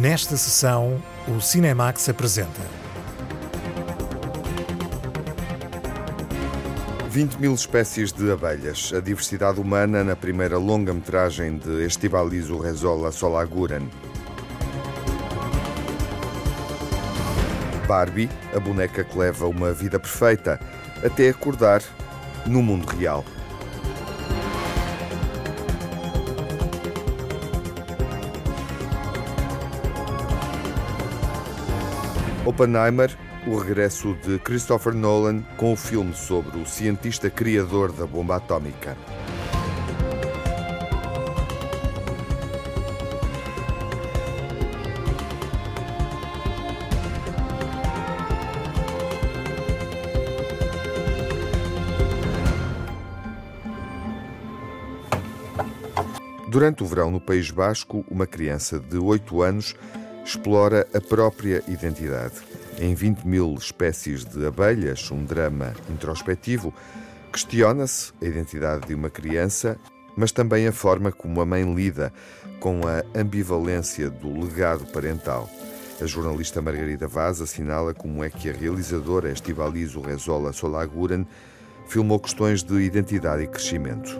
Nesta sessão, o Cinemax apresenta. 20 mil espécies de abelhas, a diversidade humana na primeira longa-metragem de Estivaliz Urrezola Solaguren. Barbie, a boneca que leva uma vida perfeita, até acordar no mundo real. Oppenheimer, o regresso de Christopher Nolan com o filme sobre o cientista criador da bomba atómica. Durante o verão no País Basco, uma criança de 8 anos explora a própria identidade. Em 20 mil espécies de abelhas, um drama introspectivo, questiona-se a identidade de uma criança, mas também a forma como a mãe lida com a ambivalência do legado parental. A jornalista Margarida Vaz assinala como é que a realizadora Estivaliz Rezola Solaguren filmou questões de identidade e crescimento.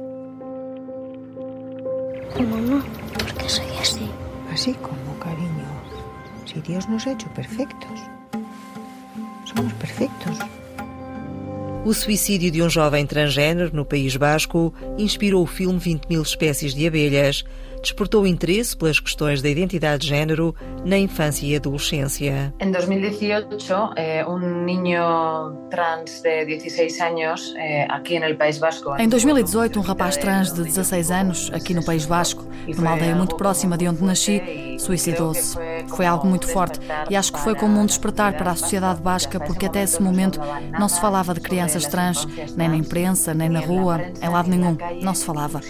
Mamá, ¿por qué soy así? Así como, cariño. Si Dios nos ha hecho perfectos. Somos perfectos. O suicídio de um jovem transgênero no País Basco inspirou o filme 20 mil espécies de abelhas, despertou interesse pelas questões da identidade de género na infância e adolescência. Em 2018, eh, um niño trans de 16 anos aqui no País Basco. Em 2018, um rapaz trans de 16 anos aqui no País Basco, numa aldeia muito próxima de onde nasci, suicidou-se. Foi algo muito forte e acho que foi como um despertar para a sociedade basca, porque até esse momento não se falava de crianças trans, nem na imprensa, nem na rua, em lado nenhum, não se falava.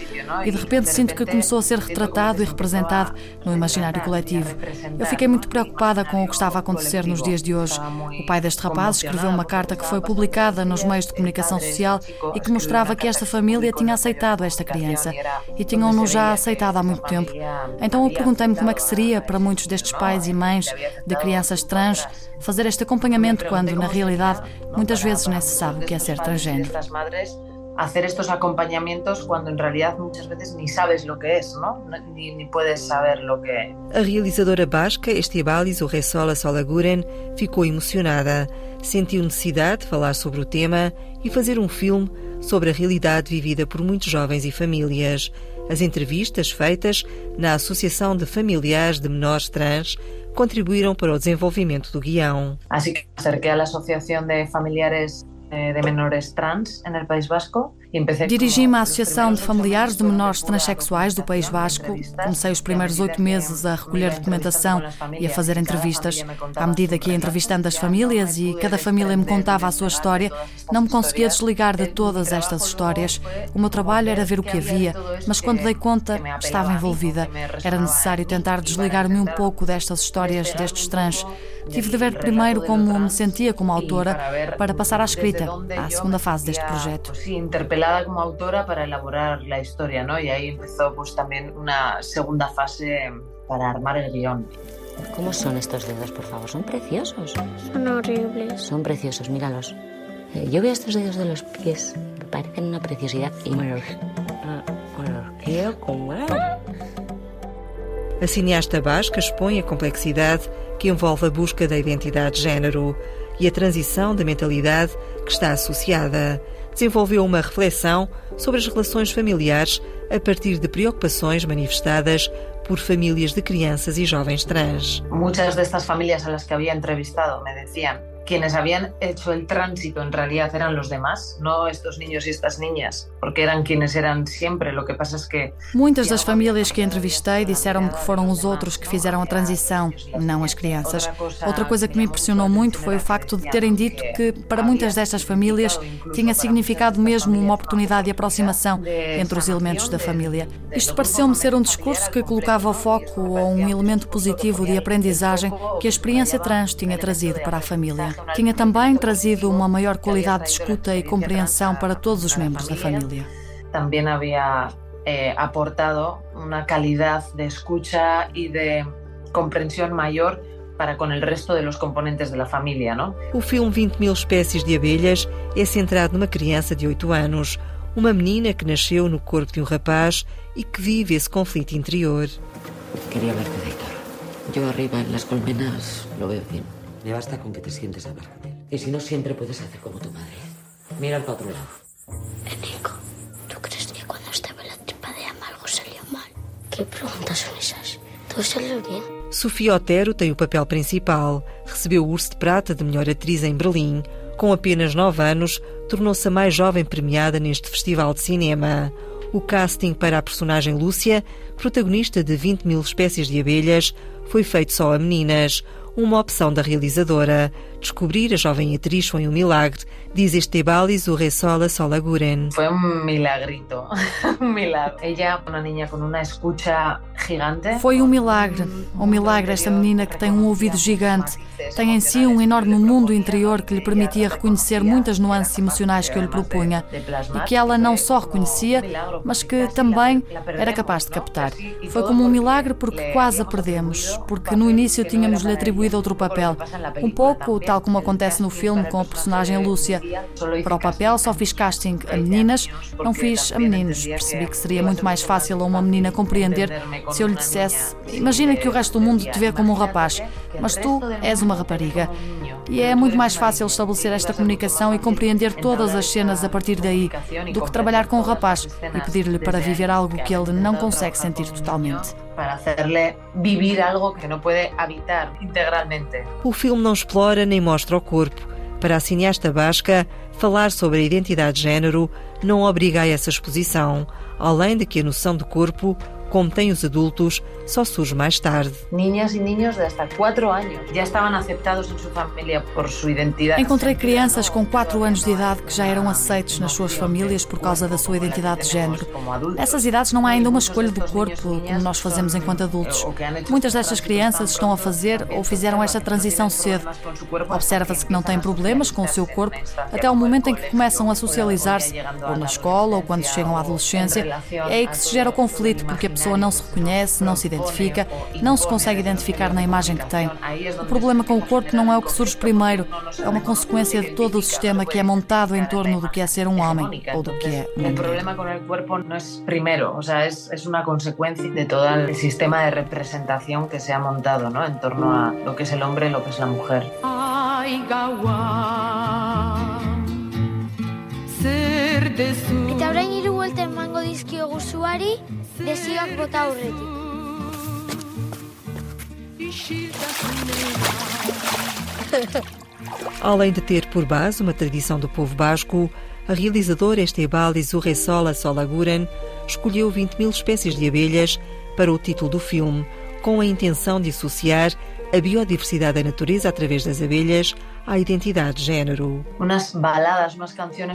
E de repente sinto que começou a ser retratado e representado no imaginário coletivo. Eu fiquei muito preocupada com o que estava a acontecer nos dias de hoje. O pai deste rapaz escreveu uma carta que foi publicada nos meios de comunicação social e que mostrava que esta família tinha aceitado esta criança e tinham-no já aceitado há muito tempo. Então eu perguntei-me como é que seria para muitos destes pais e mães de crianças trans fazer este acompanhamento quando, na realidade, muitas vezes nem se sabe o que é ser transgênero. hacer estos acompañamientos cuando en realidad muchas veces ni sabes lo que es, ¿no? Ni, ni puedes saber lo que A realizadora basca Estibalis Urresola Solaguren ficou emocionada. Sentiu necessidade de falar sobre o tema e fazer um filme sobre a realidade vivida por muitos jovens e famílias. As entrevistas feitas na Associação de Familiares de Menores Trans contribuíram para o desenvolvimento do guião. Así que acerqué a la Asociación de Familiares eh, de Menores Trans el País Vasco Dirigi-me à Associação de Familiares de Menores Transsexuais do País Basco. Comecei os primeiros oito meses a recolher documentação e a fazer entrevistas. À medida que ia entrevistando as famílias e cada família me contava a sua história, não me conseguia desligar de todas estas histórias. O meu trabalho era ver o que havia, mas quando dei conta, estava envolvida. Era necessário tentar desligar-me um pouco destas histórias destes trans. Tive de ver primeiro como me sentia como autora para passar à escrita, à segunda fase deste projeto interpelada como autora para elaborar la historia, ¿no? Y ahí empezó pues también una segunda fase para armar el guion. ¿Cómo son estos dedos, por favor? ¿Son preciosos? Son horribles. Son preciosos, míralos. Eh, yo veo estos dedos de los pies, me parecen una preciosidad y me los, quiero comer. A cineasta basca expõe a complexidade que envolve a busca da identidade de género e a transição da mentalidade que está associada. Desenvolveu uma reflexão sobre as relações familiares a partir de preocupações manifestadas por famílias de crianças e jovens trans. Muitas destas famílias a las que había entrevistado me decían quienes habían hecho el tránsito en realidad eran los demás, no estos niños y estas niñas, porque eran quienes eran siempre. Lo que pasa es que Muitas das famílias que entrevistei disseram-me que foram os outros que fizeram a transição, não as crianças. Outra coisa que me impressionou muito foi o facto de terem dito que para muitas destas famílias tinha significado mesmo uma oportunidade de aproximação entre os elementos da família. Isto pareceu-me ser um discurso que colocava o foco ou um elemento positivo de aprendizagem que a experiência trans tinha trazido para a família. Tinha também trazido uma maior qualidade de escuta e compreensão para todos os membros da família. Também havia eh, aportado uma qualidade de escuta e de comprensión mayor para com o resto dos componentes da família, não? O filme 20 mil espécies de abelhas é centrado numa criança de 8 anos, uma menina que nasceu no corpo de um rapaz e que vive esse conflito interior. Queria verte, Heitor. Eu arriba en las colmenas lo veo bien. Me basta con que te sientes a hablar con él. Y si no, siempre puedes hacer como tu madre. Mira para otro lado. Nico, ¿tú crees que cuando estaba en la tripa de Ama algo salió mal? ¿Qué preguntas son esas? ¿Todo salió bien? Sofia Otero tem o papel principal. Recebeu o Urso de Prata de melhor atriz em Berlim. Com apenas 9 anos, tornou-se a mais jovem premiada neste festival de cinema. O casting para a personagem Lúcia, protagonista de 20 mil espécies de abelhas, foi feito só a meninas uma opção da realizadora. Descobrir a jovem atriz foi um milagre, diz Estebalis Urresola Solaguren. Foi um milagrito, um milagre. Ela, uma menina com uma escuta. Foi um milagre, um milagre esta menina que tem um ouvido gigante. Tem em si um enorme mundo interior que lhe permitia reconhecer muitas nuances emocionais que eu lhe propunha e que ela não só reconhecia, mas que também era capaz de captar. Foi como um milagre porque quase a perdemos, porque no início tínhamos-lhe atribuído outro papel, um pouco tal como acontece no filme com a personagem Lúcia. Para o papel só fiz casting a meninas, não fiz a meninos. Percebi que seria muito mais fácil a uma menina compreender se eu lhe dissesse: Imagina que o resto do mundo te vê como um rapaz, mas tu és uma rapariga. E é muito mais fácil estabelecer esta comunicação e compreender todas as cenas a partir daí do que trabalhar com o rapaz e pedir-lhe para viver algo que ele não consegue sentir totalmente. Para hacerle vivir algo que não pode habitar integralmente. O filme não explora nem mostra o corpo. Para a cineasta basca, falar sobre a identidade de género não obriga a essa exposição, além de que a noção de corpo como têm os adultos, só surge mais tarde. Niñas e niños de hasta 4 anos já estavam aceitados em sua família por sua identidade. Encontrei crianças com 4 anos de idade que já eram aceitos nas suas famílias por causa da sua identidade de género. Nessas idades não há ainda uma escolha do corpo como nós fazemos enquanto adultos. Muitas destas crianças estão a fazer ou fizeram esta transição cedo. Observa-se que não têm problemas com o seu corpo até o momento em que começam a socializar-se, ou na escola ou quando chegam à adolescência. É aí que se gera o conflito, porque a pessoa não se reconhece, não se identifica, não se consegue identificar na imagem que tem. O problema com o corpo não é o que surge primeiro, é uma consequência de todo o sistema que é montado em torno do que é ser um homem ou do que é uma mulher. O problema com o corpo não é primeiro, ou seja, é uma consequência de todo o sistema de representação que se ha montado em torno a lo que é o homem e lo que é a mulher. Eta orain hiru buelta emango dizkio guzuari, desioak bota aurretik. Além de ter por base uma tradição do povo basco, a realizadora Estebalis Urresola Solaguren escolheu 20 mil espécies de abelhas para o título do filme, com a intenção de associar a biodiversidade da natureza através das abelhas à identidade de género.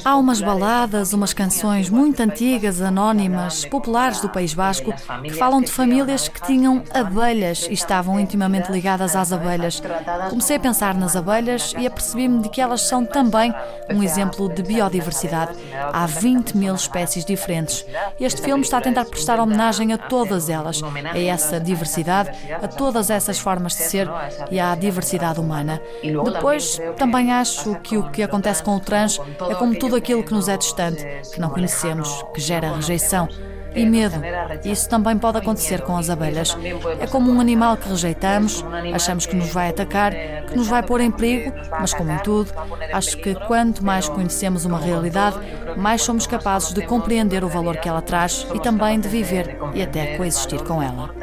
Há umas baladas, umas canções muito antigas, anónimas, populares do País Basco, que falam de famílias que tinham abelhas e estavam intimamente ligadas às abelhas. Comecei a pensar nas abelhas e apercebi-me de que elas são também um exemplo de biodiversidade. Há 20 mil espécies diferentes. Este filme está a tentar prestar homenagem a todas elas, a essa diversidade, a todas essas formas de ser e à diversidade humana. Depois, também acho que o que acontece com o trans é como tudo aquilo que nos é distante, que não conhecemos, que gera rejeição e medo. Isso também pode acontecer com as abelhas. É como um animal que rejeitamos, achamos que nos vai atacar, que nos vai pôr em perigo, mas como em tudo, acho que quanto mais conhecemos uma realidade, mais somos capazes de compreender o valor que ela traz e também de viver e até coexistir com ela.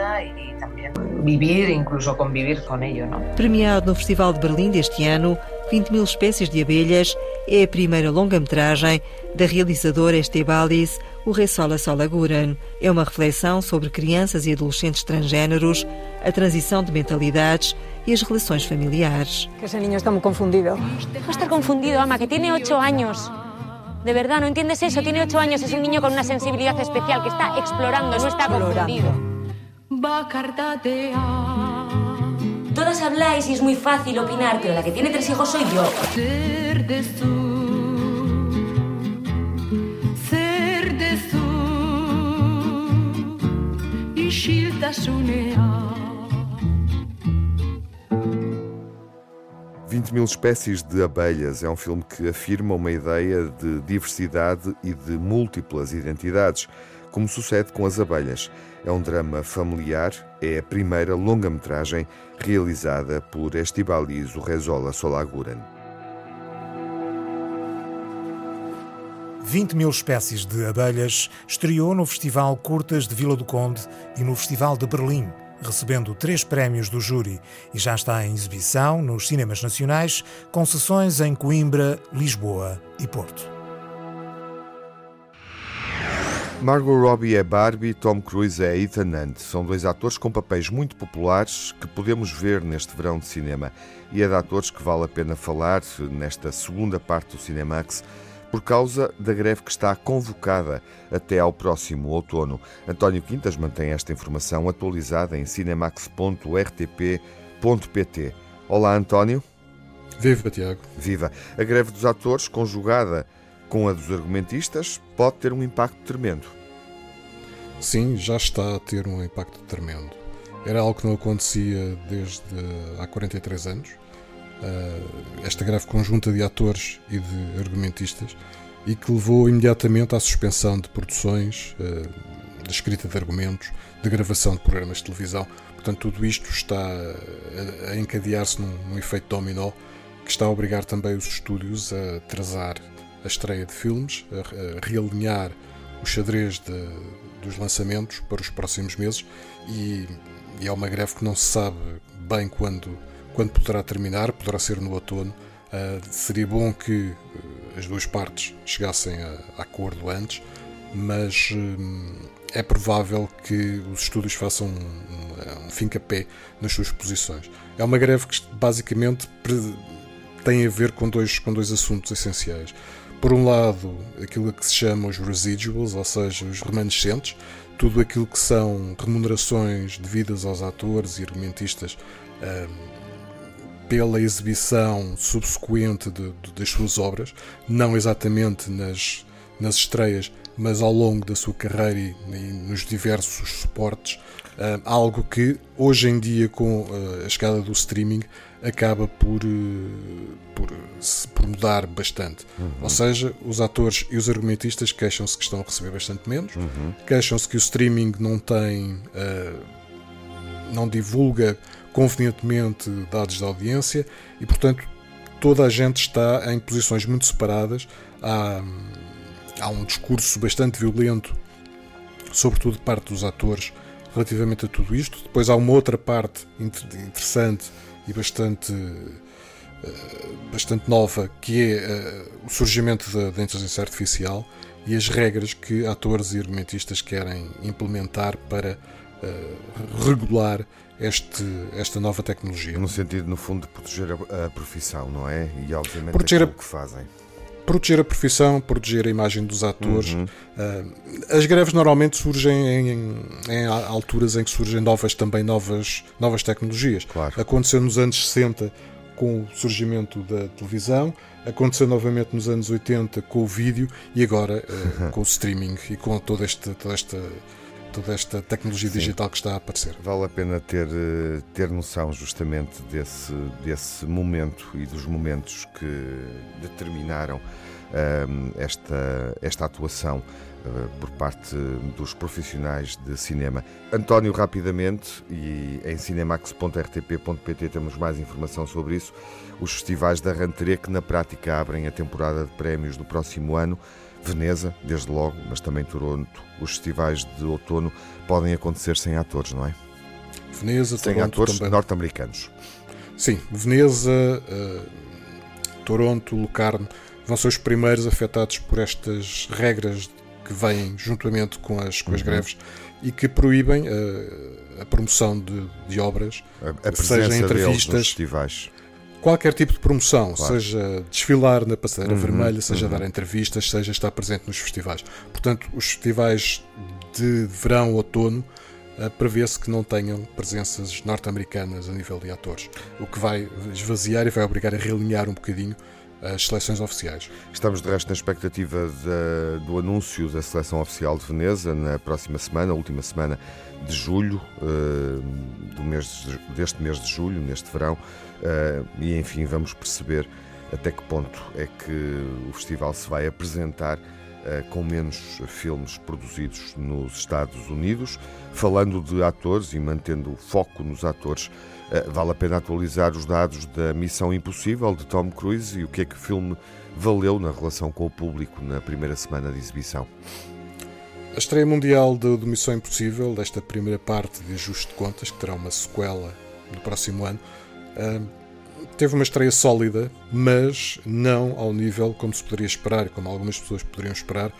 Vivir, incluso convivir com ela. Não? Premiado no Festival de Berlim deste ano, 20 mil espécies de abelhas é a primeira longa-metragem da realizadora Estebalis Urresola Solaguren. É uma reflexão sobre crianças e adolescentes transgêneros, a transição de mentalidades e as relações familiares. Que ese niño está muy confundido. A estar confundido, ama, que tiene ocho años. De verdad, ¿no entiendes eso? Tiene ocho años, es un niño con una sensibilidad especial que está explorando, no está confundido. Todas habláis y es muy fácil opinar, pero la que tiene tres hijos soy yo. 20 mil espécies de abelhas. É um filme que afirma uma ideia de diversidade e de múltiplas identidades, como sucede com as abelhas. É um drama familiar, é a primeira longa-metragem realizada por Estibaliz Rezola Solaguren. 20 mil espécies de abelhas estreou no Festival Curtas de Vila do Conde e no Festival de Berlim, recebendo três prémios do júri e já está em exibição nos cinemas nacionais, com sessões em Coimbra, Lisboa e Porto. Margot Robbie é Barbie, Tom Cruise é Ethan Hunt. São dois atores com papéis muito populares que podemos ver neste verão de cinema. E é de atores que vale a pena falar nesta segunda parte do Cinemax por causa da greve que está convocada até ao próximo outono. António Quintas mantém esta informação atualizada em cinemax.rtp.pt. Olá, António. Viva, Tiago. Viva. A greve dos atores, conjugada com a dos argumentistas, pode ter um impacto tremendo. Sim, já está a ter um impacto tremendo. Era algo que não acontecia desde há 43 anos uh, esta greve conjunta de atores e de argumentistas e que levou imediatamente à suspensão de produções, uh, de escrita de argumentos, de gravação de programas de televisão. Portanto, tudo isto está a, a encadear-se num, num efeito dominó que está a obrigar também os estúdios a atrasar a estreia de filmes, a, realinhar o xadrez de, dos lançamentos para os próximos meses e, e é uma greve que não se sabe bem quando quando poderá terminar, poderá ser no outono. Uh, seria bom que uh, as duas partes chegassem a, a acordo antes, mas uh, é provável que os estúdios façam um, um, um fim-capé nas suas posições. É uma greve que basicamente tem a ver com dois, com dois assuntos essenciais. Por um lado, aquilo que se chama os residuals, ou seja, os remanescentes, tudo aquilo que são remunerações devidas aos atores e argumentistas pela exibição subsequente de, de, das suas obras, não exatamente nas, nas estreias, mas ao longo da sua carreira e, nos diversos suportes, uh, algo que hoje em dia, com uh, a chegada do streaming, acaba por, uh, por, por, mudar bastante. Uhum. Ou seja, os atores e os argumentistas queixam-se que estão a receber bastante menos, uhum. queixam-se que o streaming não tem. não divulga convenientemente dados de audiência e, portanto, toda a gente está em posições muito separadas. Há, há um discurso bastante violento, sobretudo de parte dos atores, relativamente a tudo isto. Depois há uma outra parte interessante e bastante, eh, bastante nova, que é eh, o surgimento da, da inteligência artificial e as regras que atores e argumentistas querem implementar para uh, regular este, esta nova tecnologia. No sentido, no fundo, de proteger a, a profissão, não é? E obviamente proteger a, que fazem. Proteger a profissão, proteger a imagem dos atores. Uhum. Uh, as greves normalmente surgem em, em, alturas em que surgem novas também novas, novas tecnologias. Claro. Aconteceu nos anos 60 com o surgimento da televisão, aconteceu novamente nos anos 80 com o vídeo e agora uh, com o streaming e com toda esta, toda esta toda esta tecnologia Sim. digital que está a aparecer. Vale a pena ter, eh, ter noção justamente desse, desse momento e dos momentos que determinaram ehm, esta, esta atuação uh, por parte dos profissionais de cinema. António, rapidamente, e em cinemax.rtp.pt temos mais informação sobre isso, os festivais da Ranterê que na prática abrem a temporada de prémios do próximo ano Veneza, desde logo, mas também Toronto. Os festivais de outono podem acontecer sem atores, não é? Veneza, sem Toronto atores norte-americanos. Sim, Veneza, uh, Toronto, Locarno vão ser os primeiros afetados por estas regras que vêm juntamente com as, com as uhum. greves e que proíbem uh, a promoção de, de obras, a, a seja entrevistas, festivais qualquer tipo de promoção, claro. seja desfilar na passadeira uhum, vermelha, seja uhum. dar entrevistas, seja estar presente nos festivais. Portanto, os festivais de verão, outono, uh, prevê-se que não tenham presenças norte-americanas a nível de atores, o que vai esvaziar e vai obrigar a realinhar um bocadinho as seleções oficiais. Estamos de resto na expectativa de, do anúncio da seleção oficial de Veneza na próxima semana, última semana de julho, uh, do mês de, deste mês de julho, neste verão, uh, e enfim vamos perceber até que ponto é que o festival se vai apresentar uh, com menos filmes produzidos nos Estados Unidos. Falando de atores e mantendo o foco nos atores, eh, vale a pena atualizar os dados da Missão Impossível de Tom Cruise e o que é que o filme valeu na relação com o público na primeira semana de exibição. A estreia mundial do Missão Impossível, desta primeira parte de ajuste de contas, que terá uma sequela no próximo ano, teve uma estreia sólida, mas não ao nível como se poderia esperar, como algumas pessoas poderiam esperar,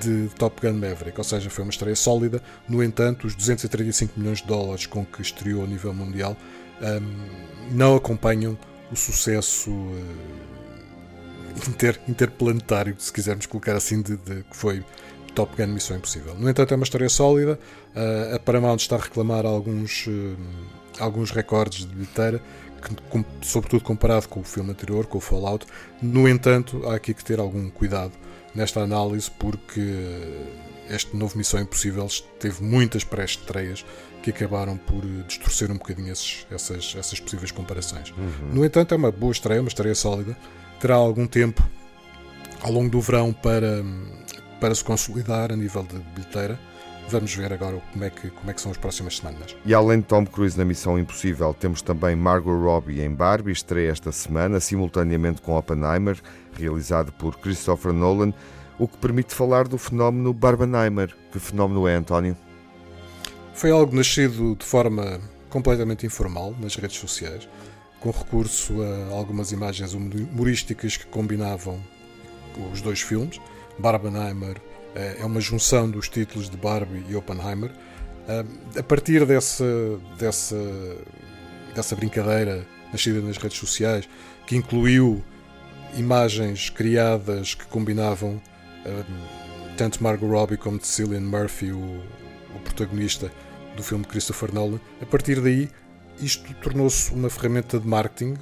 de Top Gun Maverick. Ou seja, foi uma estreia sólida. No entanto, os 235 milhões de dólares com que estreou a nível mundial um, não acompanham o sucesso uh, inter, interplanetário, se quisermos colocar assim, de, de, que foi Top Gun Missão Impossível. No entanto, é uma história sólida. Uh, a Paramount está a reclamar alguns, uh, alguns recordes de bilheteira, que, sobretudo comparado com o filme anterior, com o Fallout. No entanto, há aqui que ter algum cuidado nesta análise, porque este novo Missão Impossível teve muitas pré-estreias que acabaram por distorcer um bocadinho esses, essas, essas possíveis comparações. Uhum. No entanto, é uma boa estreia, uma estreia sólida. Terá algum tempo ao longo do verão para, para se consolidar a nível de bilheteira. Vamos ver agora como é, que, como é que são as próximas semanas. E além de Tom Cruise na Missão Impossível, temos também Margot Robbie em Barbie, estreia esta semana, simultaneamente com Oppenheimer, realizado por Christopher Nolan, o que permite falar do fenómeno Barbenheimer. Que fenómeno é, António? Foi algo nascido de forma completamente informal nas redes sociais, com recurso a algumas imagens humorísticas que combinavam os dois filmes. Barbenheimer é uma junção dos títulos de Barbie e Oppenheimer. Eh, a partir dessa, dessa, dessa brincadeira nascida nas redes sociais, que incluiu imagens criadas que combinavam eh, tanto Margot Robbie como Cillian Murphy, o, o protagonista, do filme de Christopher Nolan. A partir daí, isto tornou-se uma ferramenta de marketing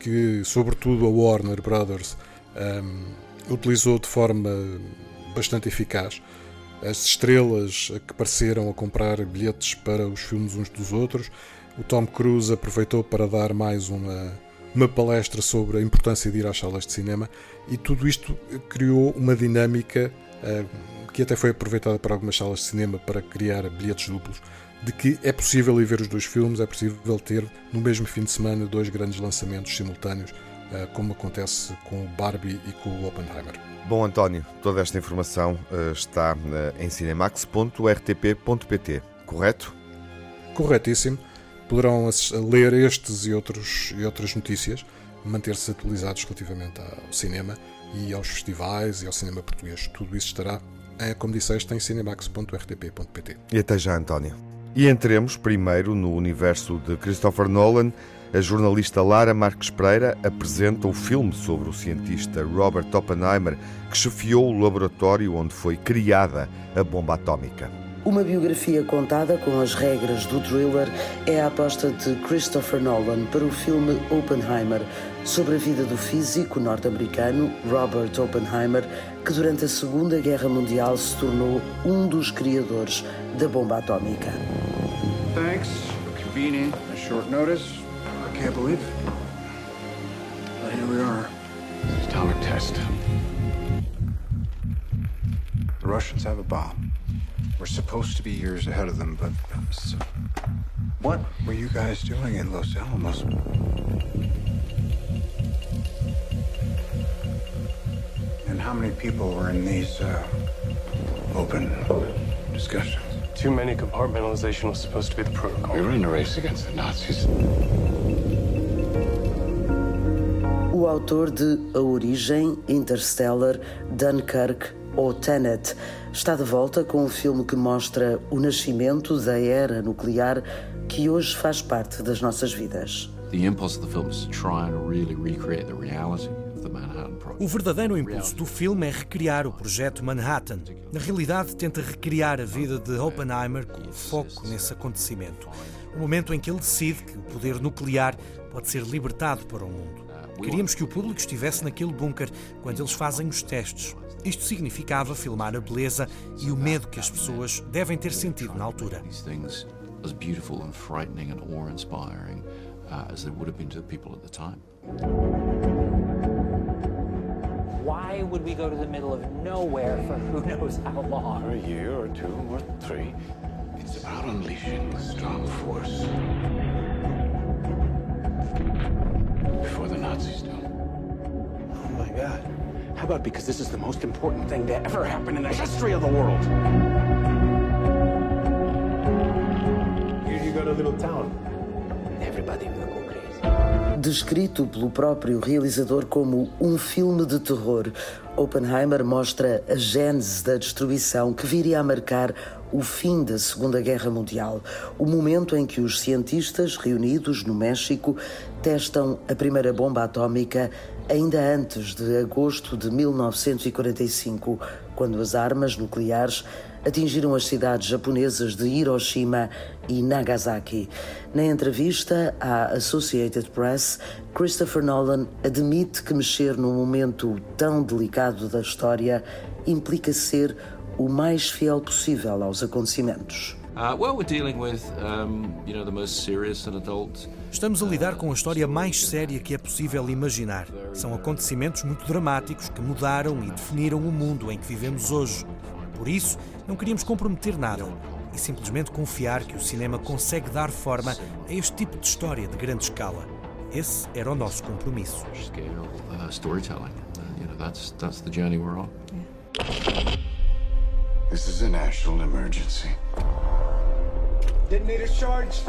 que, sobretudo, a Warner Brothers um, utilizou de forma bastante eficaz. As estrelas que pareceram a comprar bilhetes para os filmes uns dos outros. O Tom Cruise aproveitou para dar mais uma, uma palestra sobre a importância de ir às salas de cinema e tudo isto criou uma dinâmica uh, que até foi aproveitada para algumas salas de cinema para criar bilhetes duplos de que é possível ir ver os dois filmes, é possível ter no mesmo fim de semana dois grandes lançamentos simultâneos, como acontece com o Barbie e com o Oppenheimer. Bom, António, toda esta informação eh, está eh, em cinemax.rtp.pt, correto? Corretíssimo. Poderão ler estes e, outros, e outras notícias, manter-se atualizados relativamente ao cinema e aos festivais e ao cinema português. Tudo isso estará, como disseste, em cinemax.rtp.pt. E até já, António. E entremos primeiro no universo de Christopher Nolan. A jornalista Lara Marques Pereira apresenta o filme sobre o cientista Robert Oppenheimer, que chefiou o laboratório onde foi criada a bomba atómica. Uma biografia contada com as regras do thriller é a aposta de Christopher Nolan para o filme Oppenheimer, sobre a vida do físico norte-americano Robert Oppenheimer, que durante a Segunda Guerra Mundial se tornou um dos criadores da bomba atómica. Thanks for convening a short notice. I can't believe it. But here we are. Atomic test. The Russians have a bomb. We're supposed to be years ahead of them, but so... what were you guys doing in Los Alamos? And how many people were in these uh, open discussions? Too many compartmentalization was supposed to be the protocol. We were in a race against the Nazis. O autor de A Origem, Interstellar, Dunkirk ou Tenet está de volta com um filme que mostra o nascimento da era nuclear que hoje faz parte das nossas vidas. The impulse of the film is to try and really recreate the reality o verdadeiro impulso do filme é recriar o projeto Manhattan. Na realidade, tenta recriar a vida de Oppenheimer com foco nesse acontecimento. O momento em que ele decide que o poder nuclear pode ser libertado para o mundo. Queríamos que o público estivesse naquele bunker quando eles fazem os testes. Isto significava filmar a beleza e o medo que as pessoas devem ter sentido na altura. Uh, the the. Why would we go to the middle of nowhere for who knows how long? For a year or two or three. It's about unleashing a strong force. Nazis do. Oh my God. How about because this is the most important thing to ever happen in the history of the world? Here you got a little town. Descrito pelo próprio realizador como um filme de terror, Oppenheimer mostra a gênese da destruição que viria a marcar o fim da Segunda Guerra Mundial, o momento em que os cientistas reunidos no México testam a primeira bomba atómica ainda antes de agosto de 1945, quando as armas nucleares atingiram as cidades japonesas de Hiroshima e Nagasaki. Na entrevista à Associated Press, Christopher Nolan admite que mexer num momento tão delicado da história implica ser o mais fiel possível aos acontecimentos. Uh, Estamos a lidar com a história mais séria que é possível imaginar. São acontecimentos muito dramáticos que mudaram e definiram o mundo em que vivemos hoje. Por isso, não queríamos comprometer nada e simplesmente confiar que o cinema consegue dar forma a este tipo de história de grande escala. Esse era o nosso compromisso. This is a national emergency. Detonator charged.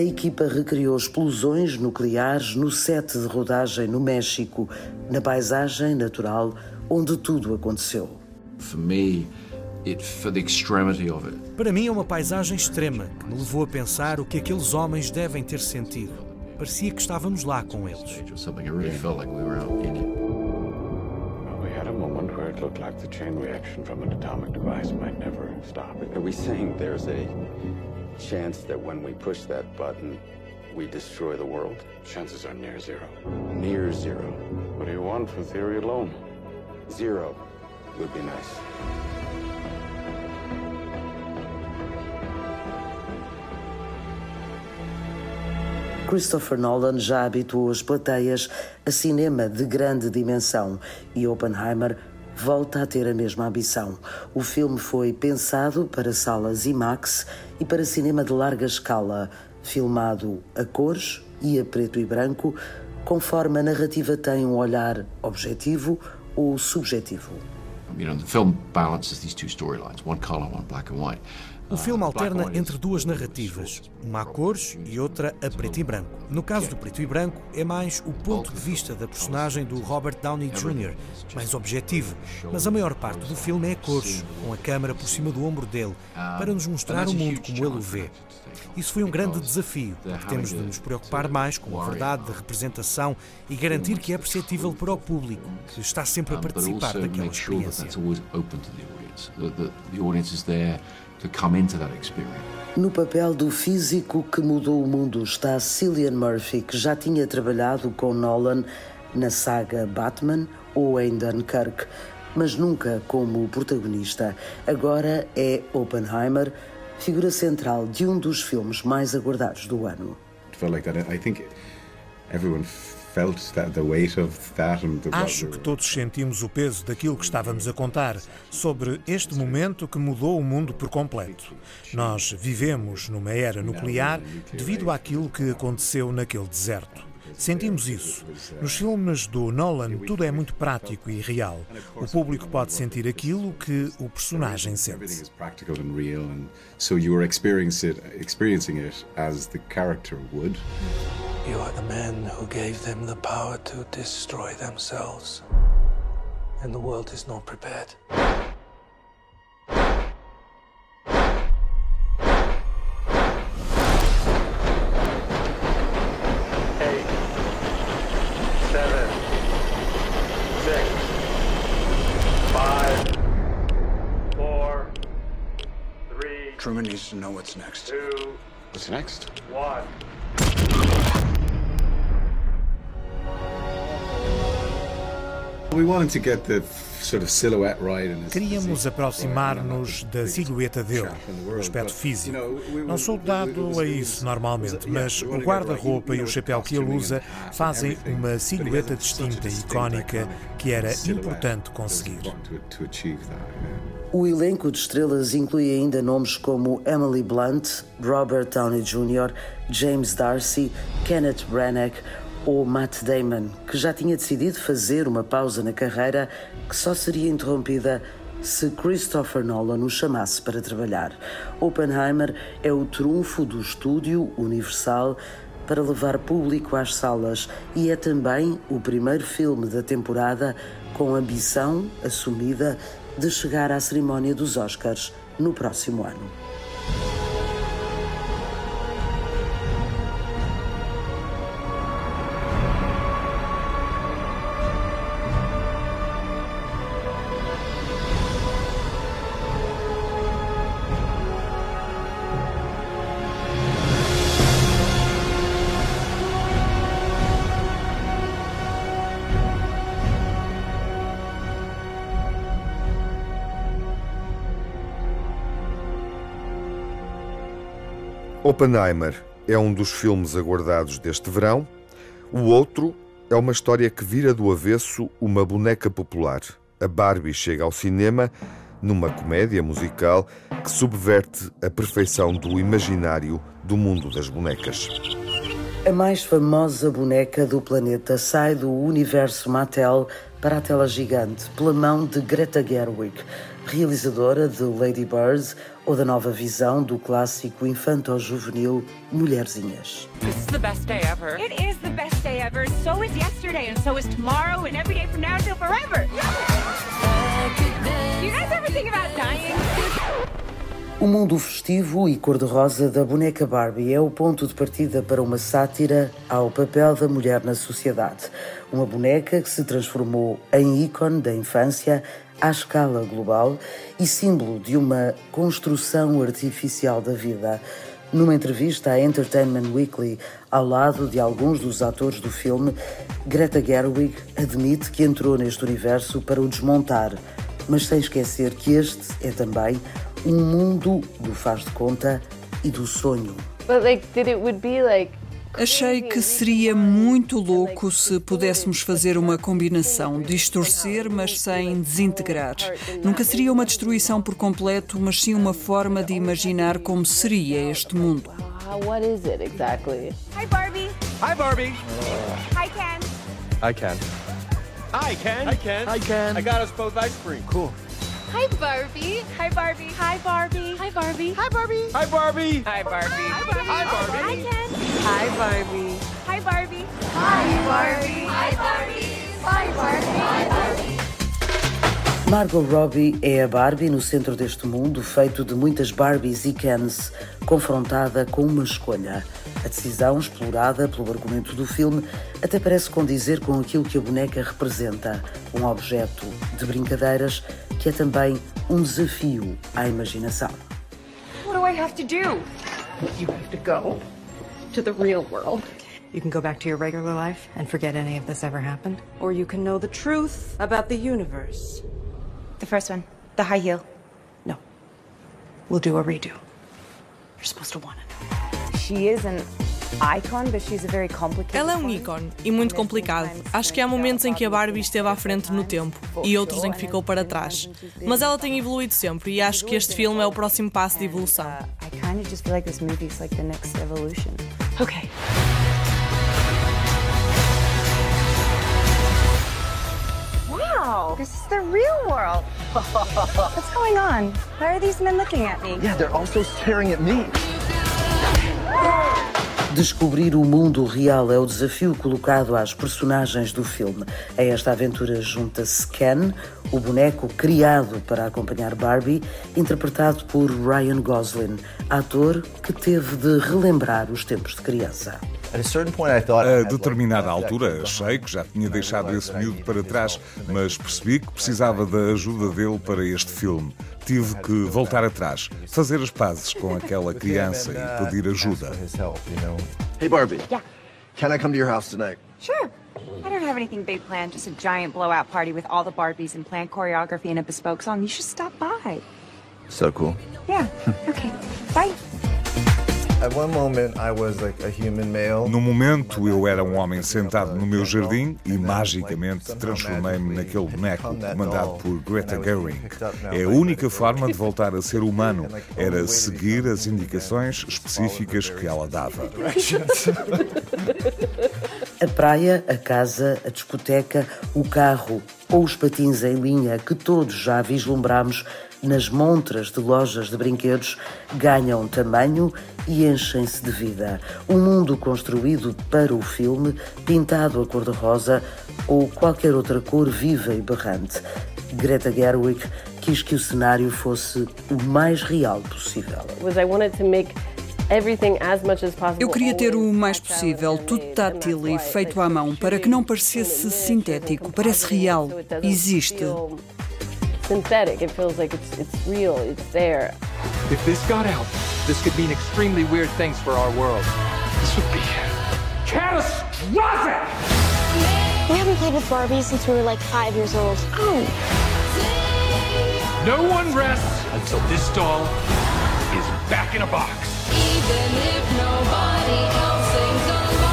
A equipa recriou explosões nucleares no set de rodagem no México, na paisagem natural onde tudo aconteceu. For me, it for the extremity of it. Para mim é uma paisagem extrema que me levou a pensar o que aqueles homens devem ter sentido. Parecia que estávamos lá com eles. It looked like the chain reaction from an atomic device might never stop. Are we saying there's a chance that when we push that button, we destroy the world? Chances are near zero. Near zero. What do you want for theory alone? Zero would be nice. Christopher Nolan já habituou as plateias a cinema de grande dimensão e Oppenheimer volta a ter a mesma ambição. O filme foi pensado para salas IMAX e para cinema de larga escala, filmado a cores e a preto e branco, conforme a narrativa tem um olhar objetivo ou subjetivo. You know, the film balances these two storylines, one color, one black and white. O filme alterna entre duas narrativas, uma a cores e outra a preto e branco. No caso do preto e branco, é mais o ponto de vista da personagem do Robert Downey Jr., mais objetivo, mas a maior parte do filme é a cores, com a câmara por cima do ombro dele, para nos mostrar o mundo como ele o vê. Isso foi um grande desafio, porque temos de nos preocupar mais com a verdade da representação e garantir que é perceptível para o público, que está sempre a participar daquela experiência. No papel do físico que mudou o mundo está Cillian Murphy, que já tinha trabalhado com Nolan na saga Batman ou em Dunkirk, mas nunca como protagonista. Agora é Oppenheimer, figura central de um dos filmes mais aguardados do ano. Acho que todos sentimos o peso daquilo que estávamos a contar sobre este momento que mudou o mundo por completo. Nós vivemos numa era nuclear devido àquilo que aconteceu naquele deserto. Sentimos isso. Nos filmes do Nolan, tudo é muito prático e real. O público pode sentir aquilo que o personagem sente. So you are experiencing it as the character would. You are the man who gave them the power to destroy themselves. And the world is not prepared. Truman needs to know what's next. Two. What's next? One. We wanted to get the sort of silhouette right and Queríamos aproximar-nos da silhueta dele, o aspecto físico. Não sou dado a isso normalmente, mas o guarda-roupa e o chapéu que ele usa fazem uma silhueta distinta e icónica que era importante conseguir. O elenco de estrelas inclui ainda nomes como Emily Blunt, Robert Downey Jr., James Darcy, Kenneth Branagh ou Matt Damon, que já tinha decidido fazer uma pausa na carreira que só seria interrompida se Christopher Nolan o chamasse para trabalhar. Oppenheimer é o trunfo do estúdio Universal para levar público às salas e é também o primeiro filme da temporada com ambição assumida de chegar à cerimónia dos Oscars no próximo ano. Oppenheimer é um dos filmes aguardados deste verão. O outro é uma história que vira do avesso uma boneca popular. A Barbie chega ao cinema numa comédia musical que subverte a perfeição do imaginário do mundo das bonecas. A mais famosa boneca do planeta sai do universo Mattel para a tela gigante pela mão de Greta Gerwig, realizadora de Lady Bird ou da nova visão do clássico infanto-juvenil Mulherzinhas. This is the best day ever. It is the best day ever. So is yesterday, and so is tomorrow, and every day from now until forever. Do you guys ever think about dying? O mundo festivo e cor-de-rosa da boneca Barbie é o ponto de partida para uma sátira ao papel da mulher na sociedade. Uma boneca que se transformou em ícone da infância à escala global e símbolo de uma construção artificial da vida. Numa entrevista à Entertainment Weekly, ao lado de alguns dos atores do filme, Greta Gerwig admite que entrou neste universo para o desmontar, mas sem esquecer que este é também um mundo do faz de conta e do sonho. But like, did it would be like Achei que seria muito louco se pudéssemos fazer uma combinação, distorcer, mas sem desintegrar. Nunca seria uma destruição por completo, mas sim uma forma de imaginar como seria este mundo. what is it exactly? Hi, Barbie. Hi, Barbie. Hi, Ken. Hi, Ken. Hi, Ken. Hi, Ken. Hi, Ken. I got us both ice cream. Cool. Hi, Barbie. Hi, Barbie. Hi, Barbie. Hi, Barbie. Hi, Barbie. Hi, Barbie. Hi, Barbie. Hi, Barbie. Hi, Barbie. Hi, Ken. Hi, Barbie. Hi, Barbie. Hi, Barbie. Hi, Barbie. Hi, Barbie. Hi, Barbie. Margot Robbie é a Barbie no centro deste mundo, feito de muitas Barbies e Kens, confrontada com uma escolha. A decisão, explorada pelo argumento do filme, até parece condizer com aquilo que a boneca representa: um objeto de brincadeiras que é também um desafio à imaginação. What do I have to do? You have to go to the real world. You can go back to your regular life and forget any of this ever happened, or you can know the truth about the universe. The first one, the high heel. No. We'll do a redo. You're supposed to want it. She is an icon, but she's a very complicated Ela é um ícone e muito complicado. Acho que há momentos em que a Barbie esteve à frente no tempo e outros em que ficou para trás. Mas ela tem evoluído sempre e acho que este filme é o próximo passo de evolução. I kind of just feel like this movie's like the next evolution. Okay. Wow, this is the real world. What's going on? Why are these men looking at me? Yeah, they're also staring at me. Descobrir o mundo real é o desafio colocado às personagens do filme. A esta aventura junta-se Ken, o boneco criado para acompanhar Barbie, interpretado por Ryan Gosling, ator que teve de relembrar os tempos de criança. A determinada altura achei que já tinha deixado esse miúdo para trás, mas percebi que precisava da ajuda dele para este filme. tive que voltar atrás, fazer as pazes com aquela criança e pedir ajuda. Hey Barbie. Yeah. Can I come to your house tonight? Sure. I don't have anything big planned, just a giant blowout party with all the Barbies and planned choreography and a bespoke song. You should stop by. So cool. Yeah. Okay. Bye. No momento, eu era um homem sentado no meu jardim e magicamente transformei-me naquele boneco comandado por Greta Gerwig. É a única forma de voltar a ser humano, era seguir as indicações específicas que ela dava. A praia, a casa, a discoteca, o carro ou os patins em linha que todos já vislumbramos nas montras de lojas de brinquedos ganham tamanho e enchem-se de vida. Um mundo construído para o filme, pintado a cor-de-rosa ou qualquer outra cor viva e berrante. Greta Gerwig quis que o cenário fosse o mais real possível. Eu queria ter o mais possível, tudo tátil e feito à mão, para que não parecesse sintético, parece real, existe. synthetic. It feels like it's it's real. It's there. If this got out, this could mean extremely weird things for our world. This would be catastrophic. We haven't played with Barbie since we were like five years old. Oh. No one rests until this doll is back in a box. Even if nobody else sings along.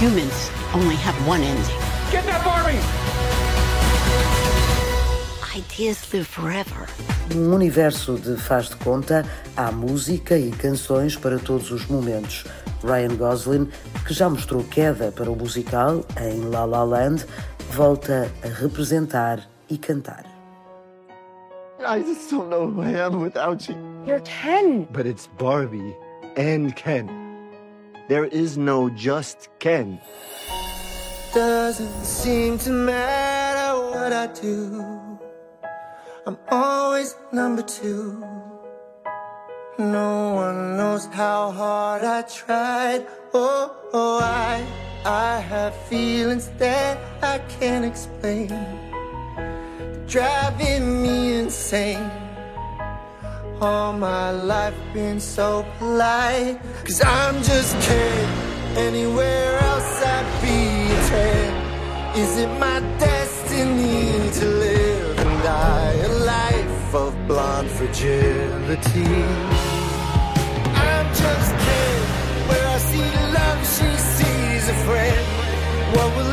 Humans only have one ending. Get that Barbie! Ideas live forever. Num universo de faz de conta, há música e canções para todos os momentos. Ryan Gosling, que já mostrou queda para o musical em La La Land, volta a representar e cantar. I just don't know who I am without you. You're Ken. But it's Barbie and Ken. There is no just Ken. Doesn't seem to matter what I do. I'm always number two. No one knows how hard I tried. Oh, oh, I, I have feelings that I can't explain. Driving me insane. All my life been so polite. Cause I'm just kidding. Anywhere else I'd be a 10. Is it my destiny to live die a life of blonde fragility? I'm just kidding. Where I see love, she sees a friend. What will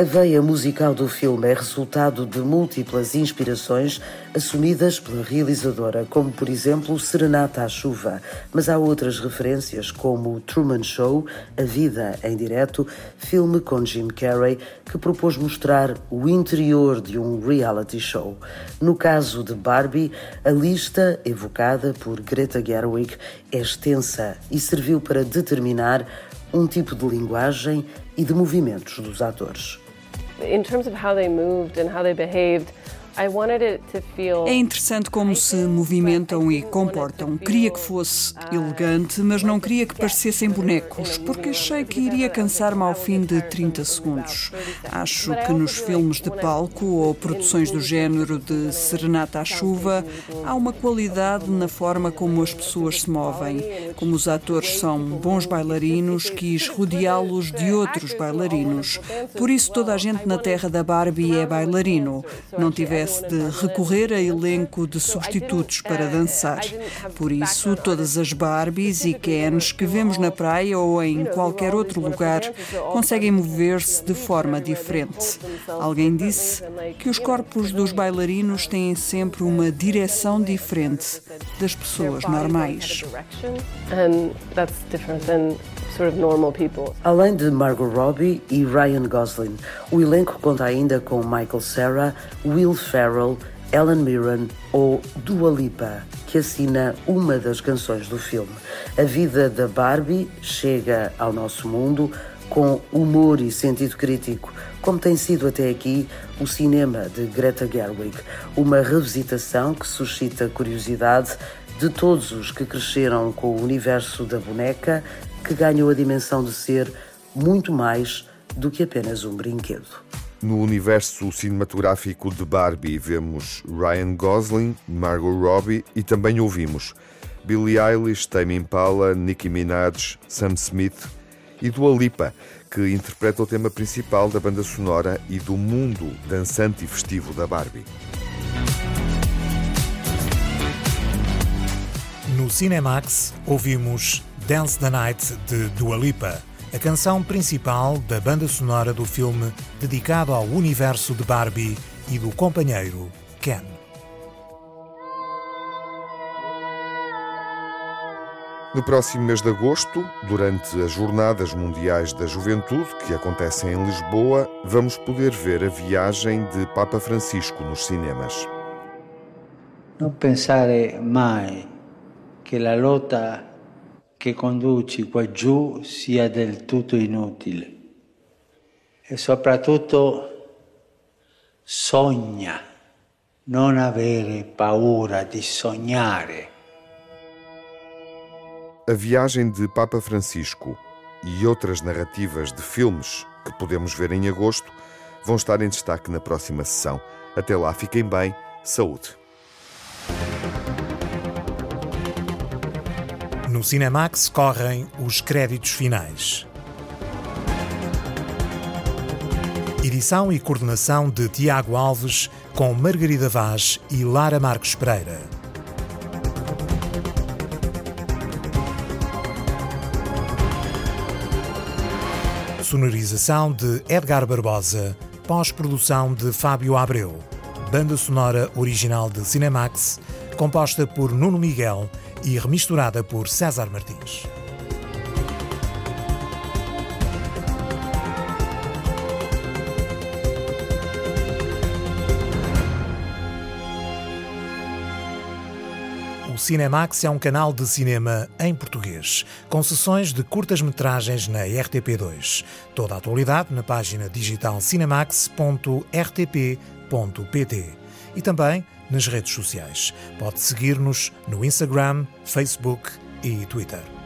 A veia musical do filme é resultado de múltiplas inspirações assumidas pela realizadora, como por exemplo Serenata à Chuva, mas há outras referências como Truman Show, A Vida em Direto, filme com Jim Carrey, que propôs mostrar o interior de um reality show. No caso de Barbie, a lista evocada por Greta Gerwig é extensa e serviu para determinar um tipo de linguagem e de movimentos dos atores. In terms of how they moved and how they behaved, I wanted it to feel É interessante como se movimentam e comportam. Queria que fosse elegante, mas não queria que parecessem bonecos, porque achei que iria cansar-me ao fim de 30 segundos. Acho que nos filmes de palco ou produções do género de Serenata à Chuva, há uma qualidade na forma como as pessoas se movem. Como os atores são bons bailarinos, quis rodeá-los de outros bailarinos. Por isso, toda a gente na terra da Barbie é bailarino. Não de recorrer a elenco de substitutos para dançar. Por isso, todas as Barbies e Kens que vemos na praia ou em qualquer outro lugar conseguem mover-se de forma diferente. Alguém disse que os corpos dos bailarinos têm sempre uma direção diferente das pessoas normais. And that's different than Além de Margot Robbie e Ryan Gosling, o elenco conta ainda com Michael Cera, Will Ferrell, Ellen Mirren ou Dua Lipa, que assina uma das canções do filme. A vida da Barbie chega ao nosso mundo com humor e sentido crítico, como tem sido até aqui o cinema de Greta Gerwig, uma revisitação que suscita curiosidade de todos os que cresceram com o universo da boneca, que ganhou a dimensão de ser muito mais do que apenas um brinquedo. No universo cinematográfico de Barbie vemos Ryan Gosling, Margot Robbie e também ouvimos Billie Eilish, Tame Impala, Nicki Minaj, Sam Smith e Dua Lipa, que interpreta o tema principal da banda sonora e do mundo dançante e festivo da Barbie. No Cinemax ouvimos Dance the Night de Dua Lipa a canção principal da banda sonora do filme dedicado ao universo de Barbie e do companheiro Ken. No próximo mês de agosto, durante as Jornadas Mundiais da Juventude, que acontecem em Lisboa, vamos poder ver a viagem de Papa Francisco nos cinemas. Não pensare mai que a lotta che conduci qua giù sia del tutto inutile e soprattutto sogna, non avere paura di sognare. A viagem de Papa Francisco e outras narrativas de filmes que podemos ver em agosto vão estar em destaque na próxima sessão. Até lá, fiquem bem, saúde. No Cinemax correm os créditos finais. Edição e coordenação de Tiago Alves, com Margarida Vaz e Lara Marques Pereira. Sonorização de Edgar Barbosa, pós-produção de Fábio Abreu. Banda sonora original de Cinemax, composta por Nuno Miguel e remisturada por César Martins. O Cinemax é um canal de cinema em português, com sessões de curtas-metragens na RTP2. Toda a atualidade na página digital cinemax.rtp.pt e também nas redes sociais. Pode seguir-nos no Instagram, Facebook e Twitter.